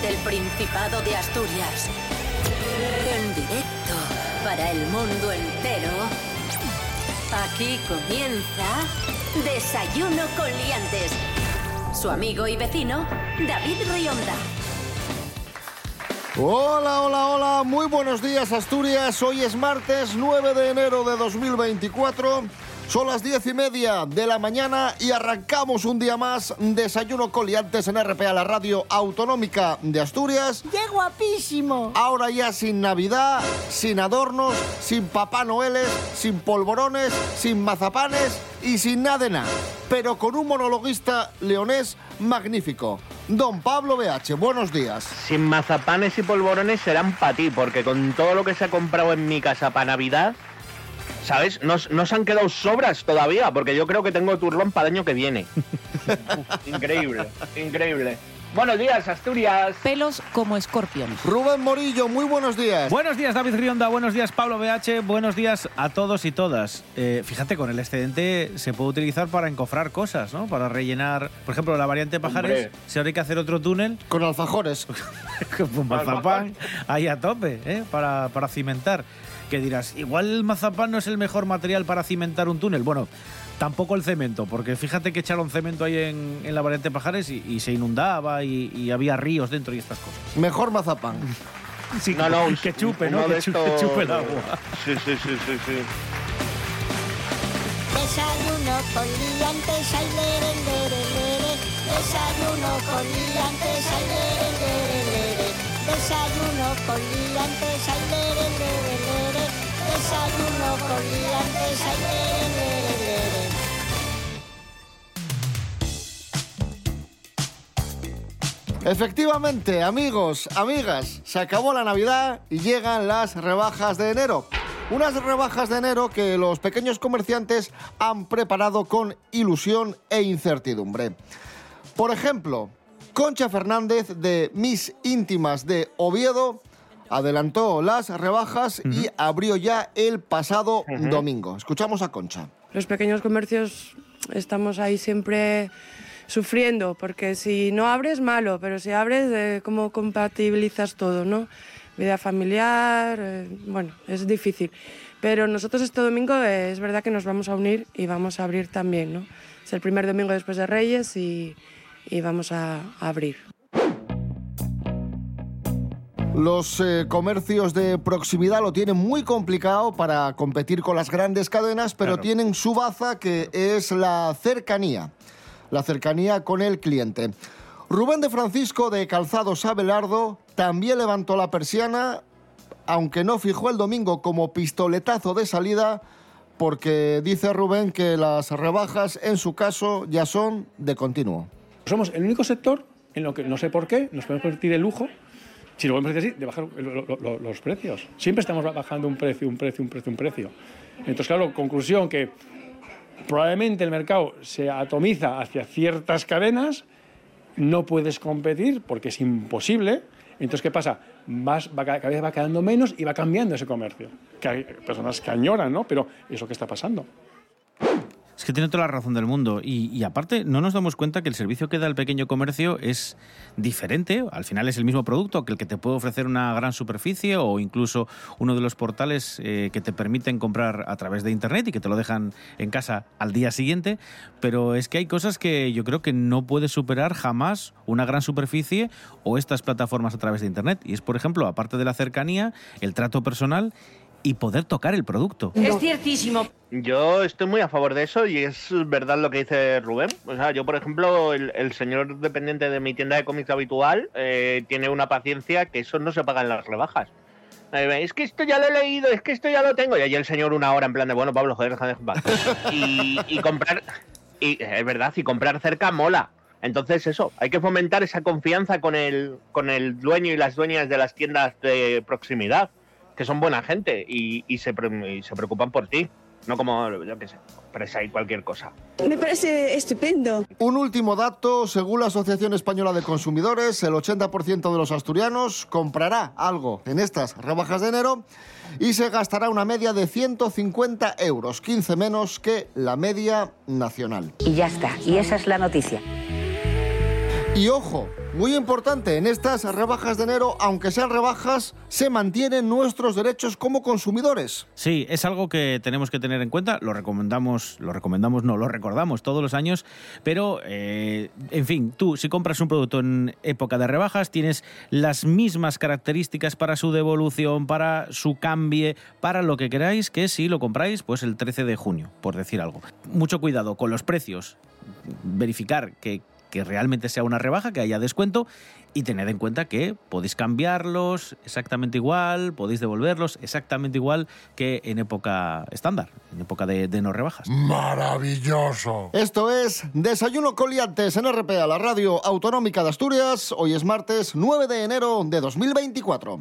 desde el Principado de Asturias. En directo para el mundo entero. Aquí comienza Desayuno con Liantes. Su amigo y vecino, David Rionda. Hola, hola, hola, muy buenos días Asturias. Hoy es martes 9 de enero de 2024. Son las diez y media de la mañana y arrancamos un día más Desayuno Coliantes en RPA, la radio autonómica de Asturias. ¡Qué guapísimo! Ahora ya sin Navidad, sin adornos, sin Papá Noeles, sin polvorones, sin mazapanes y sin nada de nada. Pero con un monologuista leonés magnífico. Don Pablo BH, buenos días. Sin mazapanes y polvorones serán para ti, porque con todo lo que se ha comprado en mi casa para Navidad, ¿sabes? No, no se han quedado sobras todavía, porque yo creo que tengo turlón para el año que viene. increíble, increíble. Buenos días, Asturias. Pelos como escorpiones. Rubén Morillo, muy buenos días. Buenos días, David Rionda. Buenos días, Pablo BH. Buenos días a todos y todas. Eh, fíjate, con el excedente se puede utilizar para encofrar cosas, ¿no? Para rellenar, por ejemplo, la variante Pajares. Hombre. Si ahora hay que hacer otro túnel, Con alfajores. con mazapán, ahí a tope, ¿eh? Para, para cimentar. Que dirás, igual el mazapán no es el mejor material para cimentar un túnel. Bueno, tampoco el cemento, porque fíjate que echaron cemento ahí en, en la variante Pajares y, y se inundaba y, y había ríos dentro y estas cosas. Mejor mazapán. Sí, No, no, que chupe, ¿no? Que chupe, el agua. Sí, sí, sí, sí, sí. Desayuno con liantes, ay, lere, lere, lere. Desayuno con liantes, ay, lere, lere, lere. Desayuno con liantes, ay, lere, lere. Desayuno con liantes, ay, lere. Efectivamente, amigos, amigas, se acabó la Navidad y llegan las rebajas de enero. Unas rebajas de enero que los pequeños comerciantes han preparado con ilusión e incertidumbre. Por ejemplo, Concha Fernández de Mis Íntimas de Oviedo adelantó las rebajas y abrió ya el pasado domingo. Escuchamos a Concha. Los pequeños comercios estamos ahí siempre sufriendo, porque si no abres, malo, pero si abres, eh, ¿cómo compatibilizas todo, no? Vida familiar, eh, bueno, es difícil. Pero nosotros este domingo eh, es verdad que nos vamos a unir y vamos a abrir también, ¿no? Es el primer domingo después de Reyes y, y vamos a, a abrir. Los eh, comercios de proximidad lo tienen muy complicado para competir con las grandes cadenas, pero Claro. tienen su baza que es la cercanía, la cercanía con el cliente. Rubén de Francisco de Calzados Abelardo también levantó la persiana, aunque no fijó el domingo como pistoletazo de salida, porque dice Rubén que las rebajas en su caso ya son de continuo. Somos el único sector en lo que no sé por qué nos podemos permitir el lujo, si lo podemos decir así, de bajar lo- lo- lo- los precios. Siempre estamos bajando un precio, un precio, un precio, un precio. Entonces, claro, conclusión que probablemente el mercado se atomiza hacia ciertas cadenas, no puedes competir porque es imposible. Entonces, ¿qué pasa? Cada vez va quedando menos y va cambiando ese comercio. Que hay personas que añoran, ¿no? Pero es lo que está pasando. Es que tiene toda la razón del mundo. Y, aparte, no nos damos cuenta que el servicio que da el pequeño comercio es diferente. Al final es el mismo producto que el que te puede ofrecer una gran superficie o incluso uno de los portales eh, que te permiten comprar a través de Internet y que te lo dejan en casa al día siguiente. Pero es que hay cosas que yo creo que no puede superar jamás una gran superficie o estas plataformas a través de Internet. Y es, por ejemplo, aparte de la cercanía, el trato personal y poder tocar el producto. Es ciertísimo. Yo estoy muy a favor de eso y es verdad lo que dice Rubén. O sea, yo, por ejemplo, el, el señor dependiente de mi tienda de cómics habitual eh, tiene una paciencia que eso no se paga en las rebajas. Eh, es que esto ya lo he leído, es que esto ya lo tengo. Y allí el señor una hora en plan de, bueno, Pablo, joder, paz. Y, y comprar, y es verdad, y comprar cerca mola. Entonces eso, hay que fomentar esa confianza con el, con el dueño y las dueñas de las tiendas de proximidad, que son buena gente y, y se, y se preocupan por ti. No como, yo qué sé, presa y cualquier cosa. Me parece estupendo. Un último dato, según la Asociación Española de Consumidores, el 80% de los asturianos comprará algo en estas rebajas de enero y se gastará una media de 150 euros, 15 menos que la media nacional. Y ya está, y esa es la noticia. Y ojo, muy importante, en estas rebajas de enero, aunque sean rebajas, se mantienen nuestros derechos como consumidores. Sí, es algo que tenemos que tener en cuenta, lo recomendamos, lo recomendamos, no, lo recordamos todos los años, pero, eh, en fin, tú si compras un producto en época de rebajas, tienes las mismas características para su devolución, para su cambie, para lo que queráis, que si lo compráis, pues el 13 de junio, por decir algo. Mucho cuidado con los precios, verificar que que realmente sea una rebaja, que haya descuento y tened en cuenta que podéis cambiarlos exactamente igual, podéis devolverlos exactamente igual que en época estándar, en época de, de no rebajas. Maravilloso. Esto es Desayuno Coliantes en RPA, la radio autonómica de Asturias. Hoy es martes 9 de enero de 2024.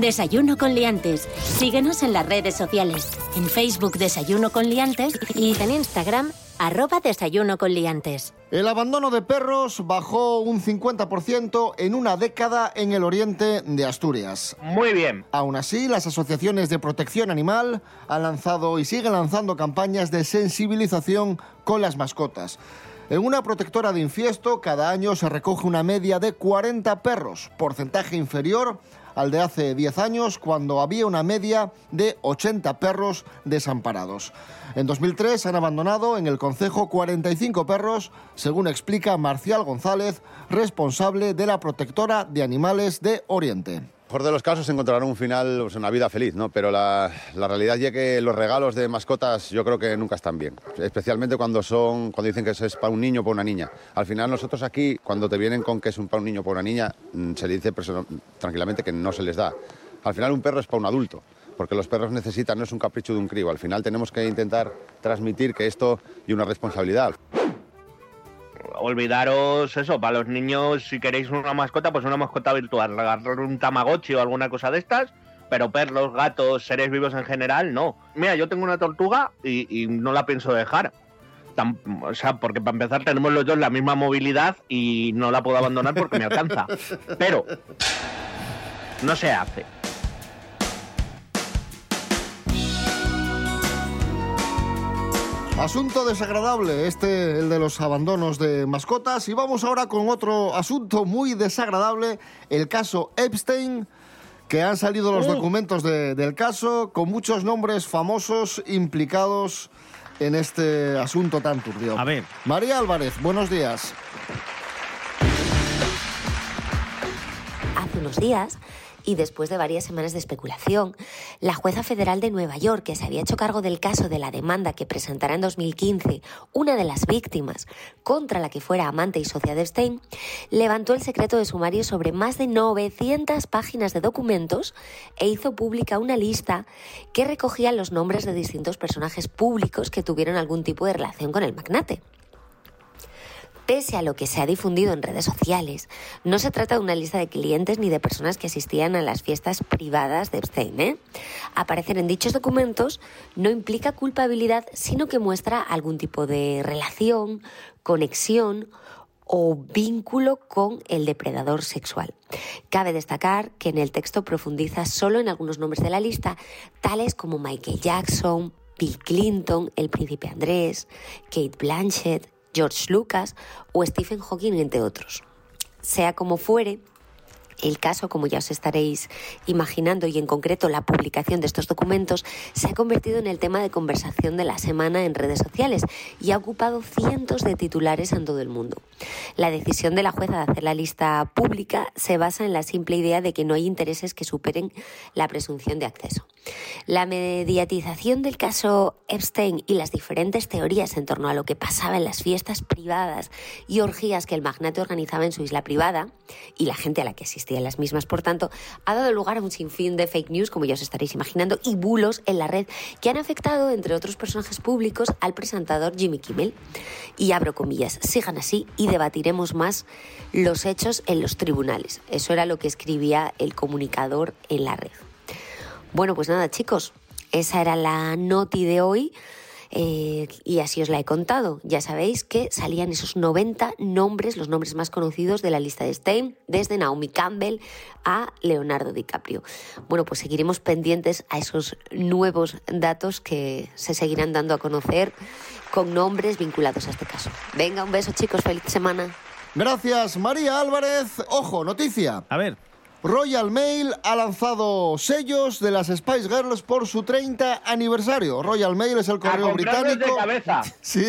Desayuno con liantes. Síguenos en las redes sociales. En Facebook Desayuno con liantes y en Instagram arroba Desayuno con liantes. El abandono de perros bajó un 50% en una década en el oriente de Asturias. Muy bien. Aún así, las asociaciones de protección animal han lanzado y siguen lanzando campañas de sensibilización con las mascotas. En una protectora de infiesto, cada año se recoge una media de 40 perros, porcentaje inferior al de hace 10 años, cuando había una media de 80 perros desamparados. En 2003 han abandonado en el concejo 45 perros, según explica Marcial González, responsable de la protectora de animales de Oriente mejor de los casos encontrarán un final, pues, una vida feliz, ¿no? Pero la, realidad es que los regalos de mascotas yo creo que nunca están bien, especialmente cuando son, cuando dicen que es para un niño o para una niña. Al final nosotros aquí, cuando te vienen con que es un para un niño o para una niña, mm, se le dice tranquilamente que no se les da. Al final un perro es para un adulto, porque los perros necesitan, no es un capricho de un crío. Al final tenemos que intentar transmitir que esto y una responsabilidad olvidaros eso, para los niños, si queréis una mascota, pues una mascota virtual, regalar un tamagotchi o alguna cosa de estas, pero perros, gatos, seres vivos en general, no. Mira, yo tengo una tortuga y, no la pienso dejar. o sea, porque para empezar tenemos los dos la misma movilidad y no la puedo abandonar porque me alcanza. Pero no se hace. Asunto desagradable, este, el de los abandonos de mascotas. Y vamos ahora con otro asunto muy desagradable, el caso Epstein, que han salido los documentos del caso con muchos nombres famosos implicados en este asunto tan turbio. A ver. María Álvarez, buenos días. Hace unos días y después de varias semanas de especulación, la jueza federal de Nueva York, que se había hecho cargo del caso de la demanda que presentará en 2015 una de las víctimas contra la que fuera amante y socia de Stein, levantó el secreto de sumario sobre más de 900 páginas de documentos e hizo pública una lista que recogía los nombres de distintos personajes públicos que tuvieron algún tipo de relación con el magnate. Pese a lo que se ha difundido en redes sociales, no se trata de una lista de clientes ni de personas que asistían a las fiestas privadas de Epstein. ¿eh? Aparecer en dichos documentos no implica culpabilidad, sino que muestra algún tipo de relación, conexión o vínculo con el depredador sexual. Cabe destacar que en el texto profundiza solo en algunos nombres de la lista, tales como Michael Jackson, Bill Clinton, el príncipe Andrés, Kate Blanchett, George Lucas o Stephen Hawking, entre otros. Sea como fuere, el caso, como ya os estaréis imaginando, y en concreto la publicación de estos documentos, se ha convertido en el tema de conversación de la semana en redes sociales y ha ocupado cientos de titulares en todo el mundo. La decisión de la jueza de hacer la lista pública se basa en la simple idea de que no hay intereses que superen la presunción de acceso. La mediatización del caso Epstein y las diferentes teorías en torno a lo que pasaba en las fiestas privadas y orgías que el magnate organizaba en su isla privada y la gente a la que asistía en las mismas, por tanto, ha dado lugar a un sinfín de fake news, como ya os estaréis imaginando, y bulos en la red que han afectado, entre otros personajes públicos, al presentador Jimmy Kimmel. Y abro comillas, sigan así y debatiremos más los hechos en los tribunales. Eso era lo que escribía el comunicador en la red. Bueno, pues nada, chicos, esa era la noti de hoy. eh, y así os la he contado. Ya sabéis que salían esos 90 nombres, los nombres más conocidos de la lista de Stein, desde Naomi Campbell a Leonardo DiCaprio. Bueno, pues seguiremos pendientes a esos nuevos datos que se seguirán dando a conocer con nombres vinculados a este caso. Venga, un beso chicos, feliz semana. Gracias, María Álvarez. Ojo, noticia. A ver. Royal Mail ha lanzado sellos de las Spice Girls por su 30 aniversario. Royal Mail es el correo de británico. cabeza. Sí,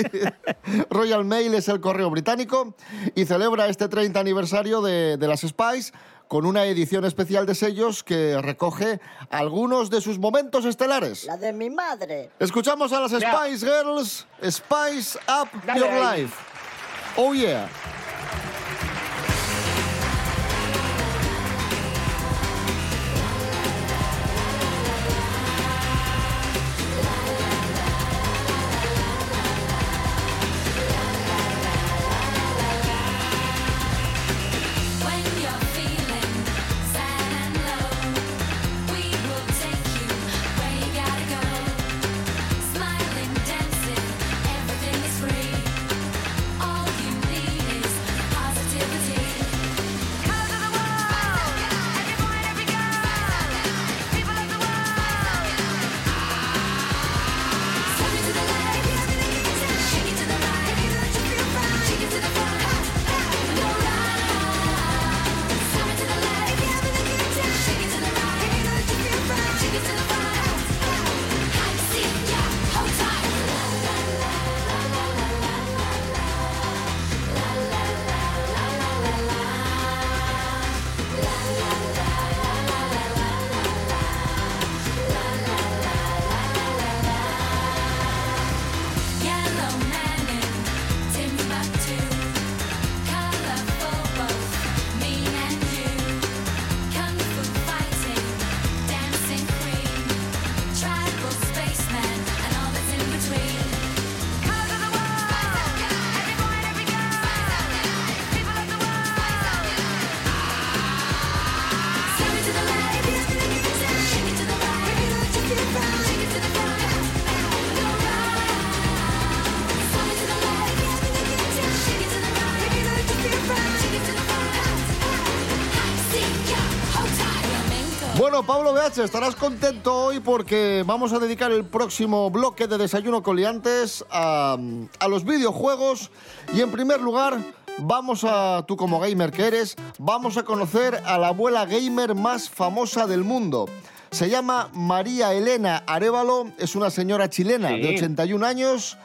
Royal Mail es el correo británico y celebra este 30 aniversario de, de las Spice con una edición especial de sellos que recoge algunos de sus momentos estelares. La de mi madre. Escuchamos a las Spice Girls, Spice Up Dale Your ahí. Life. Oh yeah. Estarás contento hoy porque vamos a dedicar el próximo bloque de Desayuno con Liantes a, a los videojuegos y en primer lugar vamos a, tú como gamer que eres, vamos a conocer a la abuela gamer más famosa del mundo. Se llama María Elena Arevalo, es una señora chilena Sí. de 81 años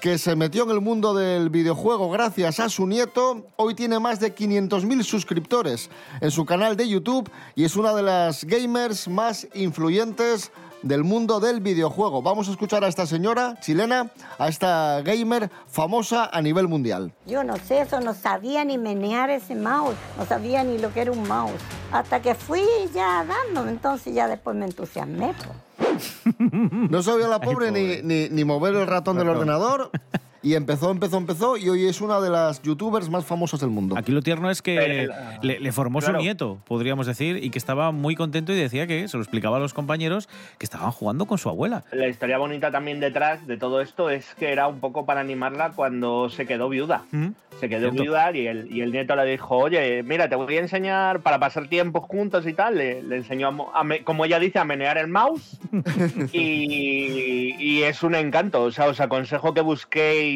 que se metió en el mundo del videojuego gracias a su nieto. Hoy tiene más de 500.000 suscriptores en su canal de YouTube y es una de las gamers más influyentes del mundo del videojuego. Vamos a escuchar a esta señora chilena, a esta gamer famosa a nivel mundial. Yo no sé eso, no sabía ni menear ese mouse, no sabía ni lo que era un mouse. Hasta que fui ya dándome, entonces ya después me entusiasmé. pues. No sabía la pobre ni, ni- ni mover el ratón del ordenador y empezó, empezó, empezó y hoy es una de las youtubers más famosas del mundo. Aquí lo tierno es que Pero, le, le formó claro. su nieto, podríamos decir, y que estaba muy contento y decía que se lo explicaba a los compañeros que estaban jugando con su abuela. La historia bonita también detrás de todo esto es que era un poco para animarla cuando se quedó viuda. ¿Mm? Se quedó Cierto. viuda y el, y el nieto le dijo, oye, mira, te voy a enseñar para pasar tiempos juntos y tal. Le, le enseñó, a a me- como ella dice, a menear el mouse. y, y es un encanto. O sea, os aconsejo que busquéis,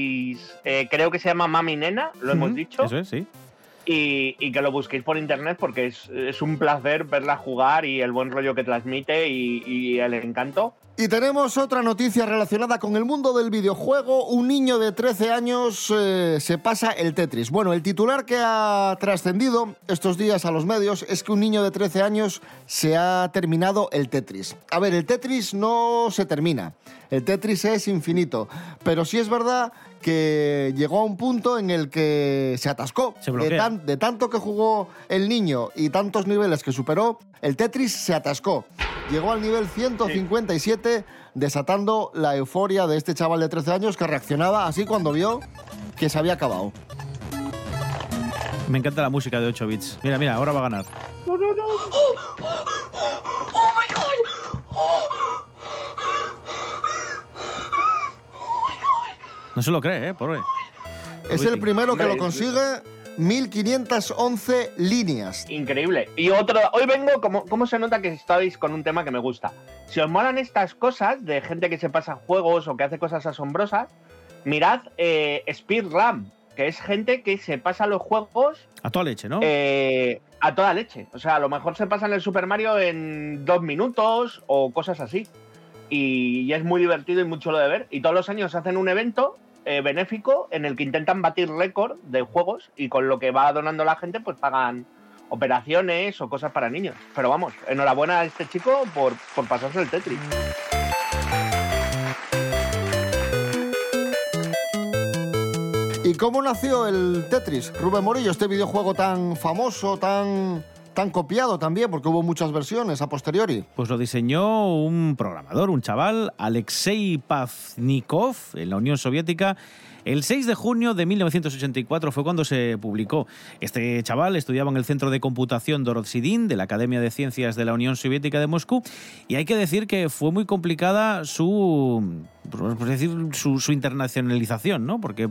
eh, creo que se llama Mami Nena, lo hemos dicho. Eso es, sí. y, y que lo busquéis por internet porque es, es un placer verla jugar y el buen rollo que transmite y, y el encanto. Y tenemos otra noticia relacionada con el mundo del videojuego. Un niño de 13 años eh, se pasa el Tetris. Bueno, el titular que ha trascendido estos días a los medios es que un niño de 13 años se ha terminado el Tetris. A ver, el Tetris no se termina. El Tetris es infinito. Pero sí es verdad que llegó a un punto en el que se atascó. Se de, bloquea. tan- de tanto que jugó el niño y tantos niveles que superó, el Tetris se atascó. Llegó al nivel 157, desatando la euforia de este chaval de 13 años que reaccionaba así cuando vio que se había acabado. Me encanta la música de 8 bits. Mira, mira, ahora va a ganar. No, no, no. Oh, oh my god. Oh. No se lo cree, ¿eh? Pobre. Es el primero que lo consigue. 1511 líneas. Increíble. Y otro, hoy vengo, como, ¿cómo se nota que estáis con un tema que me gusta? Si os molan estas cosas de gente que se pasa juegos o que hace cosas asombrosas, mirad eh, Speedrun, que es gente que se pasa los juegos A toda leche, ¿no? eh, a toda leche. O sea, a lo mejor se pasan el Super Mario en dos minutos o cosas así. Y, es muy divertido y muy chulo de ver. Y todos los años hacen un evento eh, benéfico en el que intentan batir récord de juegos y con lo que va donando la gente pues pagan operaciones o cosas para niños. Pero vamos, enhorabuena a este chico por, por pasarse el Tetris. ¿Y cómo nació el Tetris? Rubén Morillo, este videojuego tan famoso, tan, tan copiado también, porque hubo muchas versiones a posteriori. Pues lo diseñó un programador, un chaval, Alexei Pavnikov, en la Unión Soviética. El 6 de junio de 1984 fue cuando se publicó. Este chaval estudiaba en el Centro de Computación Dorotsidin de la Academia de Ciencias de la Unión Soviética de Moscú y hay que decir que fue muy complicada su, por decir, su, internacionalización, ¿no? Porque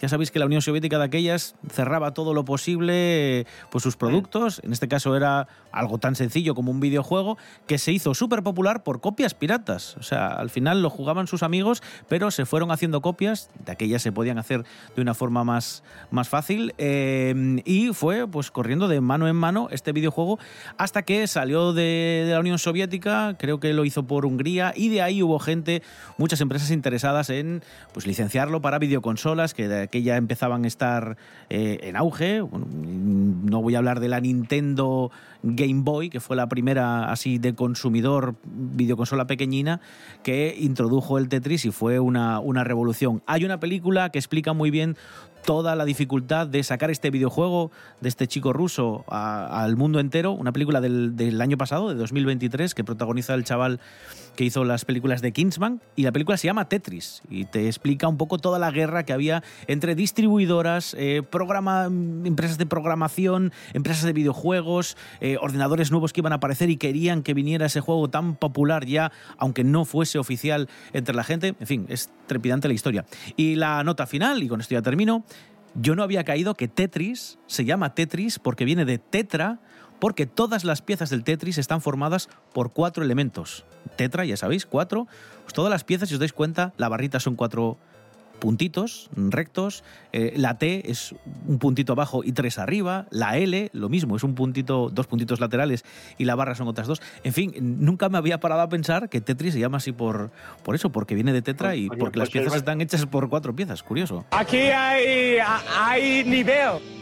ya sabéis que la Unión Soviética de aquellas cerraba todo lo posible pues sus productos. En este caso era algo tan sencillo como un videojuego que se hizo súper popular por copias piratas. O sea, al final lo jugaban sus amigos, pero se fueron haciendo copias. De aquellas podían hacer de una forma más, más fácil. eh, y fue pues corriendo de mano en mano este videojuego hasta que salió de, la Unión Soviética. Creo que lo hizo por Hungría y de ahí hubo gente, muchas empresas interesadas en pues licenciarlo para videoconsolas que de aquella empezaban a estar eh, en auge. No voy a hablar de la Nintendo Game Boy, que fue la primera así de consumidor videoconsola pequeñina que introdujo el Tetris y fue una, una revolución. Hay una película que explica muy bien toda la dificultad de sacar este videojuego de este chico ruso al mundo entero. Una película del, del año pasado, de 2023, que protagoniza el chaval que hizo las películas de Kingsman. Y la película se llama Tetris y te explica un poco toda la guerra que había entre distribuidoras, eh, programa, empresas de programación, empresas de videojuegos, eh, ordenadores nuevos que iban a aparecer y querían que viniera ese juego tan popular ya, aunque no fuese oficial entre la gente. En fin, es trepidante la historia. Y la nota final, y con esto ya termino, yo no había caído que Tetris se llama Tetris porque viene de tetra, porque todas las piezas del Tetris están formadas por cuatro elementos. Tetra, ya sabéis, cuatro. Pues todas las piezas, si os dais cuenta, la barrita son cuatro puntitos rectos, eh, la T es un puntito abajo y tres arriba, la L lo mismo, es un puntito, dos puntitos laterales y la barra son otras dos. En fin, nunca me había parado a pensar que Tetris se llama así por, por eso, porque viene de tetra y porque las pues piezas es- están hechas por cuatro piezas, curioso. Aquí hay, hay nivel.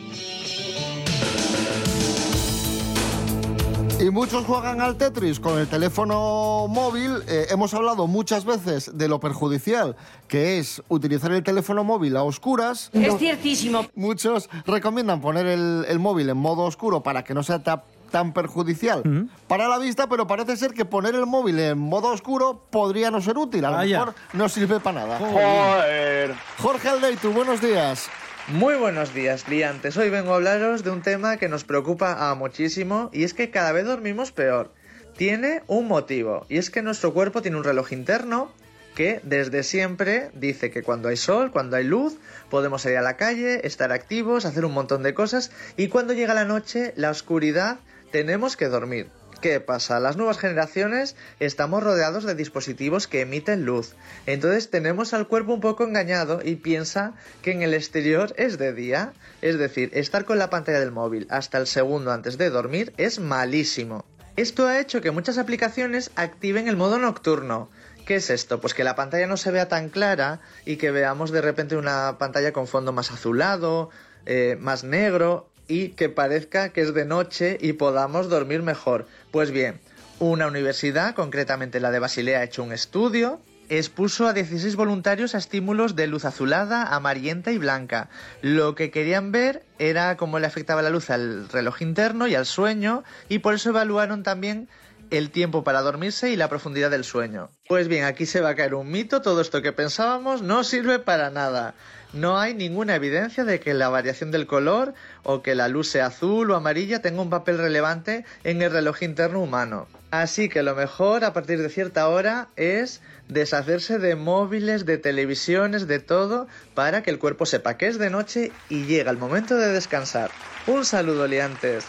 Y muchos juegan al Tetris con el teléfono móvil. Eh, hemos hablado muchas veces de lo perjudicial que es utilizar el teléfono móvil a oscuras. Es ciertísimo. Muchos recomiendan poner el, el móvil en modo oscuro para que no sea ta- tan perjudicial para la vista, pero parece ser que poner el móvil en modo oscuro podría no ser útil. A lo Vaya. mejor no sirve para nada. Joder. Jorge Aldeitu, buenos días. Muy buenos días, liantes. Hoy vengo a hablaros de un tema que nos preocupa a muchísimo y es que cada vez dormimos peor. Tiene un motivo y es que nuestro cuerpo tiene un reloj interno que desde siempre dice que cuando hay sol, cuando hay luz, podemos salir a la calle, estar activos, hacer un montón de cosas y cuando llega la noche, la oscuridad, tenemos que dormir. ¿Qué pasa? Las nuevas generaciones estamos rodeados de dispositivos que emiten luz. Entonces tenemos al cuerpo un poco engañado y piensa que en el exterior es de día. Es decir, estar con la pantalla del móvil hasta el segundo antes de dormir es malísimo. Esto ha hecho que muchas aplicaciones activen el modo nocturno. ¿Qué es esto? Pues que la pantalla no se vea tan clara y que veamos de repente una pantalla con fondo más azulado, eh, más negro y que parezca que es de noche y podamos dormir mejor. Pues bien, una universidad, concretamente la de Basilea, ha hecho un estudio expuso a 16 voluntarios a estímulos de luz azulada, amarillenta y blanca. Lo que querían ver era cómo le afectaba la luz al reloj interno y al sueño y por eso evaluaron también el tiempo para dormirse y la profundidad del sueño. Pues bien, aquí se va a caer un mito, todo esto que pensábamos no sirve para nada. No hay ninguna evidencia de que la variación del color o que la luz sea azul o amarilla tenga un papel relevante en el reloj interno humano. Así que lo mejor a partir de cierta hora es deshacerse de móviles, de televisiones, de todo, para que el cuerpo sepa que es de noche y llega el momento de descansar. Un saludo, liantes.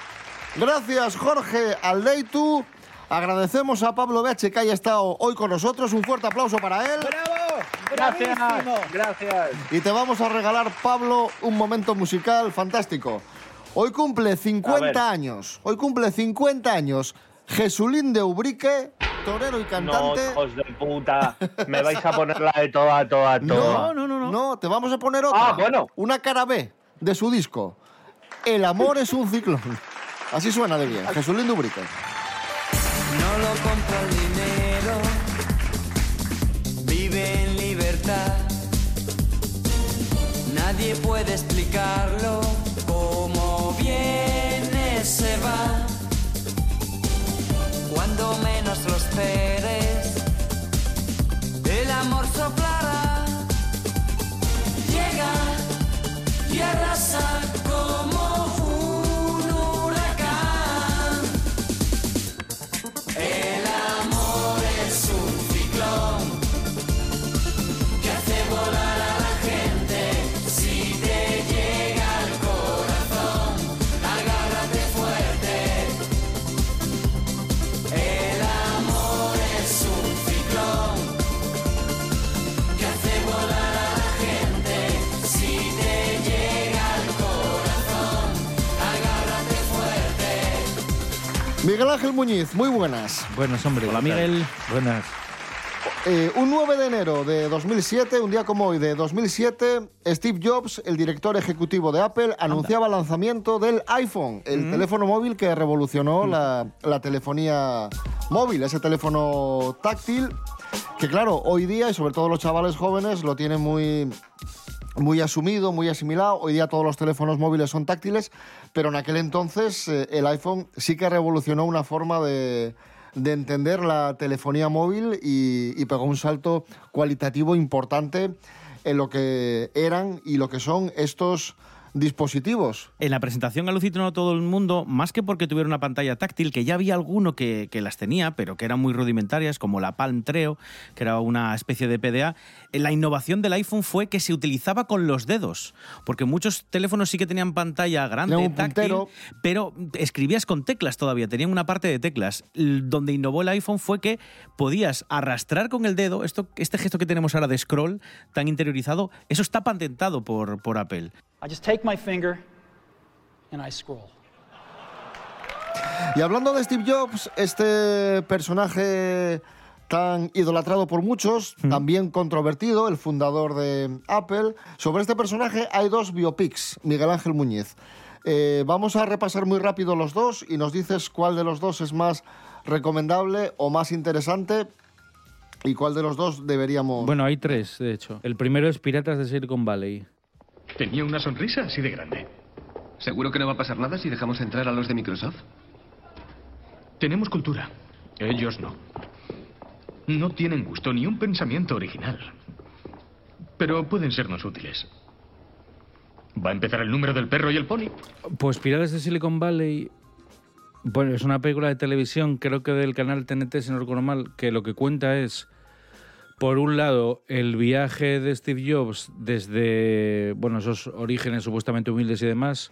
Gracias, Jorge Aldeitu. Agradecemos a Pablo Beche que haya estado hoy con nosotros. Un fuerte aplauso para él. Gracias, gracias. Y te vamos a regalar, Pablo, un momento musical fantástico. Hoy cumple A ver. 50 años. Hoy cumple 50 años. Jesulín de Ubrique, torero y No, cantante. hijos de puta. Me vais a poner la de toda, toda, toda. no, no, no. No, te vamos a poner otra. Ah, bueno. Una cara B de su disco. El amor es un ciclón. Así suena de bien. Jesulín de Ubrique. No lo compra el dinero, vive en libertad. Nadie puede explicarlo, como viene se va. Cuando menos lo esperes, el amor soplará. Llega y arrasa Miguel Ángel Muñiz, muy buenas. Buenas, hombre. Hola, Miguel. Buenas. Eh, un 9 de enero de 2007, un día como hoy de 2007, Steve Jobs, el director ejecutivo de Apple, anunciaba el lanzamiento del iPhone, el Mm. teléfono móvil que revolucionó la, la telefonía móvil, ese teléfono táctil, que claro, hoy día, y sobre todo los chavales jóvenes, lo tienen muy, muy asumido, muy asimilado. Hoy día todos los teléfonos móviles son táctiles, pero en aquel entonces eh, el iPhone sí que revolucionó una forma de, de entender la telefonía móvil y, y pegó un salto cualitativo importante en lo que eran y lo que son estos dispositivos. En la presentación alucinó todo el mundo, más que porque tuviera una pantalla táctil, que ya había alguno que, que las tenía, pero que eran muy rudimentarias, como la Palm Treo, que era una especie de PDA. Eh, La innovación del iPhone fue que se utilizaba con los dedos, porque muchos teléfonos sí que tenían pantalla grande, un táctil, pero escribías con teclas todavía, tenían una parte de teclas. Donde innovó el iPhone fue que podías arrastrar con el dedo, esto, este gesto que tenemos ahora de scroll tan interiorizado, eso está patentado por, por Apple. I just take my finger and I scroll. Y hablando de Steve Jobs, este personaje tan idolatrado por muchos, también controvertido, el fundador de Apple, sobre este personaje hay dos biopics, Miguel Ángel Muñiz. Eh, vamos a repasar muy rápido los dos y nos dices cuál de los dos es más recomendable o más interesante y cuál de los dos deberíamos... Bueno, hay tres, de hecho. El primero es Piratas de Silicon Valley. Tenía una sonrisa así de grande. ¿Seguro que no va a pasar nada si dejamos entrar a los de Microsoft? Tenemos cultura. Ellos no. No tienen gusto ni un pensamiento original. Pero pueden sernos útiles. ¿Va a empezar el número del perro y el pony? Pues Piratas de Silicon Valley, bueno, es una película de televisión, creo que del canal TNT, si no recuerdo mal, que lo que cuenta es, por un lado, el viaje de Steve Jobs desde, bueno, esos orígenes supuestamente humildes y demás,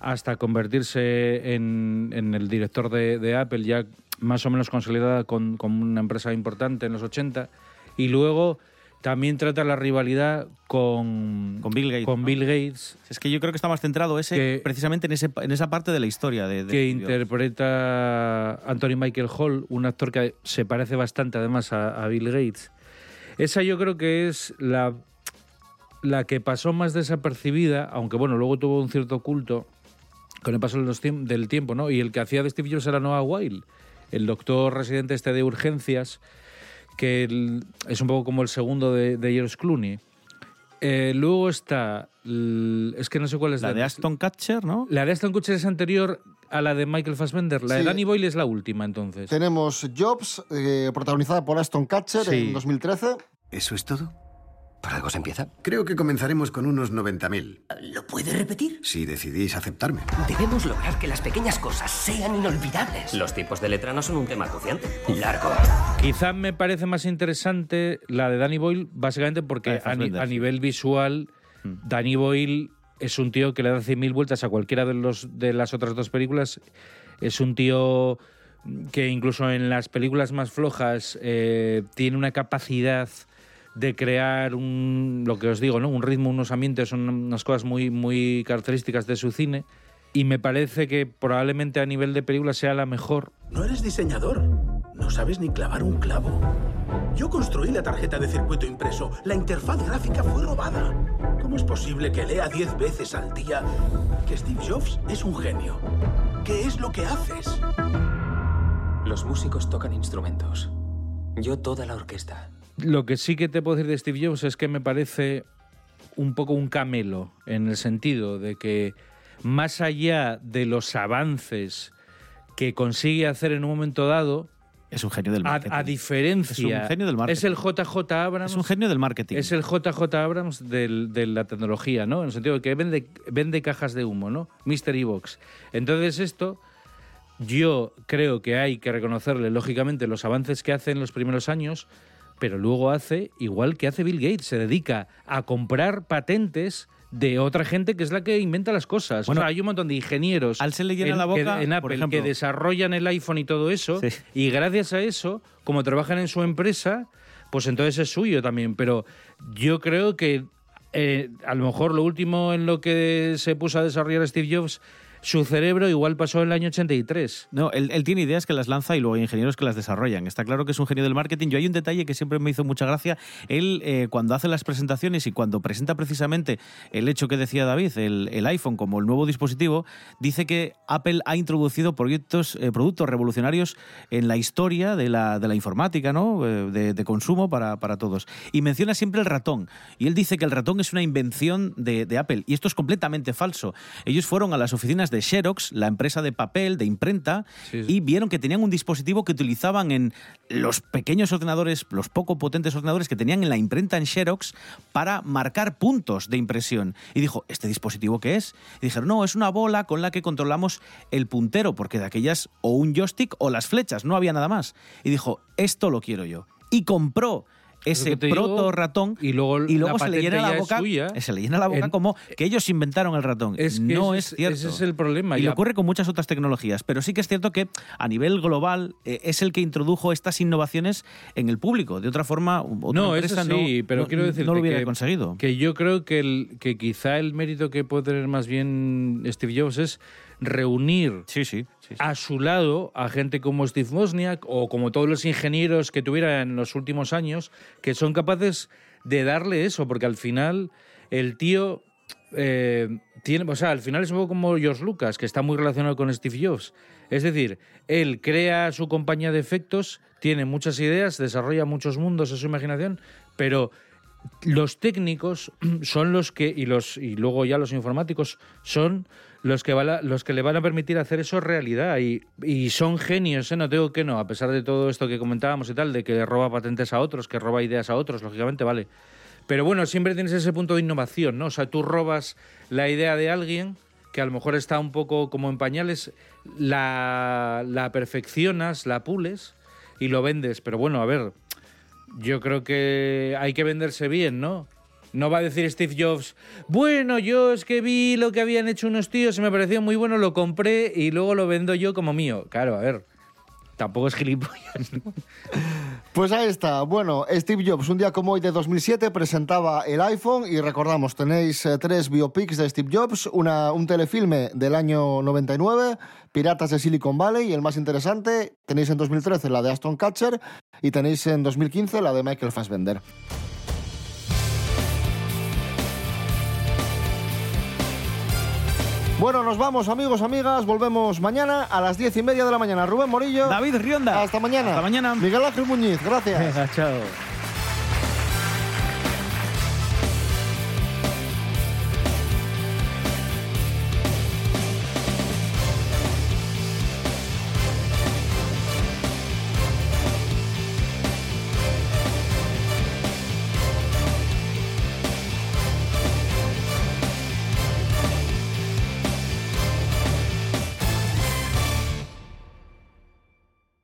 hasta convertirse en, en el director de, de Apple, ya más o menos consolidada con, con una empresa importante en los 80, y luego también trata la rivalidad con, con Bill Gates. Con Bill Gates Es que yo creo que está más centrado ese, precisamente en, ese, en esa parte de la historia de, de que Steve interpreta Anthony Michael Hall, un actor que se parece bastante además a, a Bill Gates. Esa yo creo que es la, la que pasó más desapercibida, aunque bueno, luego tuvo un cierto culto con el paso del tiempo, ¿no? Y el que hacía de Steve Jobs era Noah Weil, el doctor residente este de urgencias, que es un poco como el segundo de, de George Clooney. Eh, luego está, es que no sé cuál es La de Aston Kutcher, ¿no? la de Aston Kutcher es anterior. A la de Michael Fassbender? La de. Danny Boyle es la última, entonces. Tenemos Jobs, eh, protagonizada por Aston Catcher Sí. en 2013. ¿Eso es todo? ¿Por algo se empieza? Creo que comenzaremos con unos 90.000. ¿Lo puede repetir? Si decidís aceptarme. Debemos lograr que las pequeñas cosas sean inolvidables. Los tipos de letra no son un tema acuciante. Largo. Quizá me parece más interesante la de Danny Boyle, básicamente porque de a, nivel visual, Danny Boyle es un tío que le da 100.000 vueltas a cualquiera de, los, de las otras dos películas. Es un tío que incluso en las películas más flojas eh, tiene una capacidad de crear un, lo que os digo, ¿no? un ritmo, unos ambientes, un- unas cosas muy, muy características de su cine. Y me parece que probablemente a nivel de película sea la mejor. No eres diseñador. No sabes ni clavar un clavo. Yo construí la tarjeta de circuito impreso. La interfaz gráfica fue robada. ¿Cómo es posible que lea 10 veces al día que Steve Jobs es un genio? ¿Qué es lo que haces? Los músicos tocan instrumentos. Yo toda la orquesta. Lo que sí que te puedo decir de Steve Jobs es que me parece un poco un camelo, en el sentido de que más allá de los avances que consigue hacer en un momento dado, Es un genio del a, marketing. a diferencia... Es un genio del marketing. Es el JJ Abrams... Es un genio del marketing. Es el JJ Abrams del- de la tecnología, ¿no? En el sentido de que vende, vende cajas de humo, ¿no? Mystery Box. Entonces esto, yo creo que hay que reconocerle, lógicamente, los avances que hace en los primeros años, pero luego hace igual que hace Bill Gates, se dedica a comprar patentes de otra gente que es la que inventa las cosas. Bueno, o sea, hay un montón de ingenieros al se le llena en, la boca, que- en por Apple ejemplo. que desarrollan el iPhone y todo eso, Sí. y gracias a eso, como trabajan en su empresa, pues entonces es suyo también. Pero yo creo que eh, a lo mejor lo último en lo que se puso a desarrollar Steve Jobs, su cerebro igual pasó en el año 83. No, él, tiene ideas que las lanza y luego hay ingenieros que las desarrollan. Está claro que es un genio del marketing. Yo hay un detalle que siempre me hizo mucha gracia. Él, eh, cuando hace las presentaciones y cuando presenta precisamente el hecho que decía David, el, iPhone como el nuevo dispositivo, dice que Apple ha introducido proyectos, eh, productos revolucionarios en la historia de la, informática, ¿no? Eh, de, consumo para, para todos. Y menciona siempre el ratón. Y él dice que el ratón es una invención de, de Apple. Y esto es completamente falso. Ellos fueron a las oficinas de Xerox, la empresa de papel, de imprenta, y vieron que tenían un dispositivo que utilizaban en los pequeños ordenadores, los poco potentes ordenadores que tenían en la imprenta en Xerox para marcar puntos de impresión. Y dijo, ¿este dispositivo qué es? Y dijeron, no, es una bola con la que controlamos el puntero, porque de aquellas o un joystick o las flechas, no había nada más. Y dijo, esto lo quiero yo. Y compró ese digo, proto ratón. Y luego, y luego se le llena ya la boca se le llena la boca En- como que ellos inventaron el ratón. Es que no es es- cierto. ese es el problema. y Y le la- ocurre con muchas otras tecnologías. Pero sí que es cierto que a nivel global eh, es el que introdujo estas innovaciones en el público. De otra forma otra no, empresa eso sí, no, pero no- quiero decir no lo hubiera que, conseguido. Que yo creo que, el, que quizá el mérito que puede tener más bien Steve Jobs es reunir a su lado a gente como Steve Wozniak o como todos los ingenieros que tuviera en los últimos años que son capaces de darle eso, porque al final el tío eh, tiene, o sea, al final es un poco como George Lucas, que está muy relacionado con Steve Jobs. Es decir, él crea su compañía de efectos, tiene muchas ideas, desarrolla muchos mundos en su imaginación, pero los técnicos son los que y los y luego ya los informáticos son los que los que le van a permitir hacer eso realidad y, son genios, ¿eh? no digo que no, a pesar de todo esto que comentábamos y tal, de que roba patentes a otros, que roba ideas a otros, lógicamente, vale. Pero bueno, siempre tienes ese punto de innovación, ¿no? O sea, tú robas la idea de alguien que a lo mejor está un poco como en pañales, la, la perfeccionas, la pules y lo vendes. Pero bueno, a ver, yo creo que hay que venderse bien, ¿no? No va a decir Steve Jobs, bueno, yo es que vi lo que habían hecho unos tíos y me pareció muy bueno, lo compré y luego lo vendo yo como mío. Claro, a ver, tampoco es gilipollas, ¿no? Pues ahí está. Bueno, Steve Jobs, un día como hoy de 2007, presentaba el iPhone y recordamos, tenéis eh, tres biopics de Steve Jobs, una, un telefilme del año 99, Piratas de Silicon Valley, y el más interesante, tenéis en 2013 la de Aston Catcher y tenéis en 2015 la de Michael Fassbender. Bueno, nos vamos, amigos, amigas. Volvemos mañana a las diez y media de la mañana. Rubén Morillo. David Rionda. Hasta mañana. Hasta mañana. Miguel Ángel Muñiz, gracias. Venga, chao.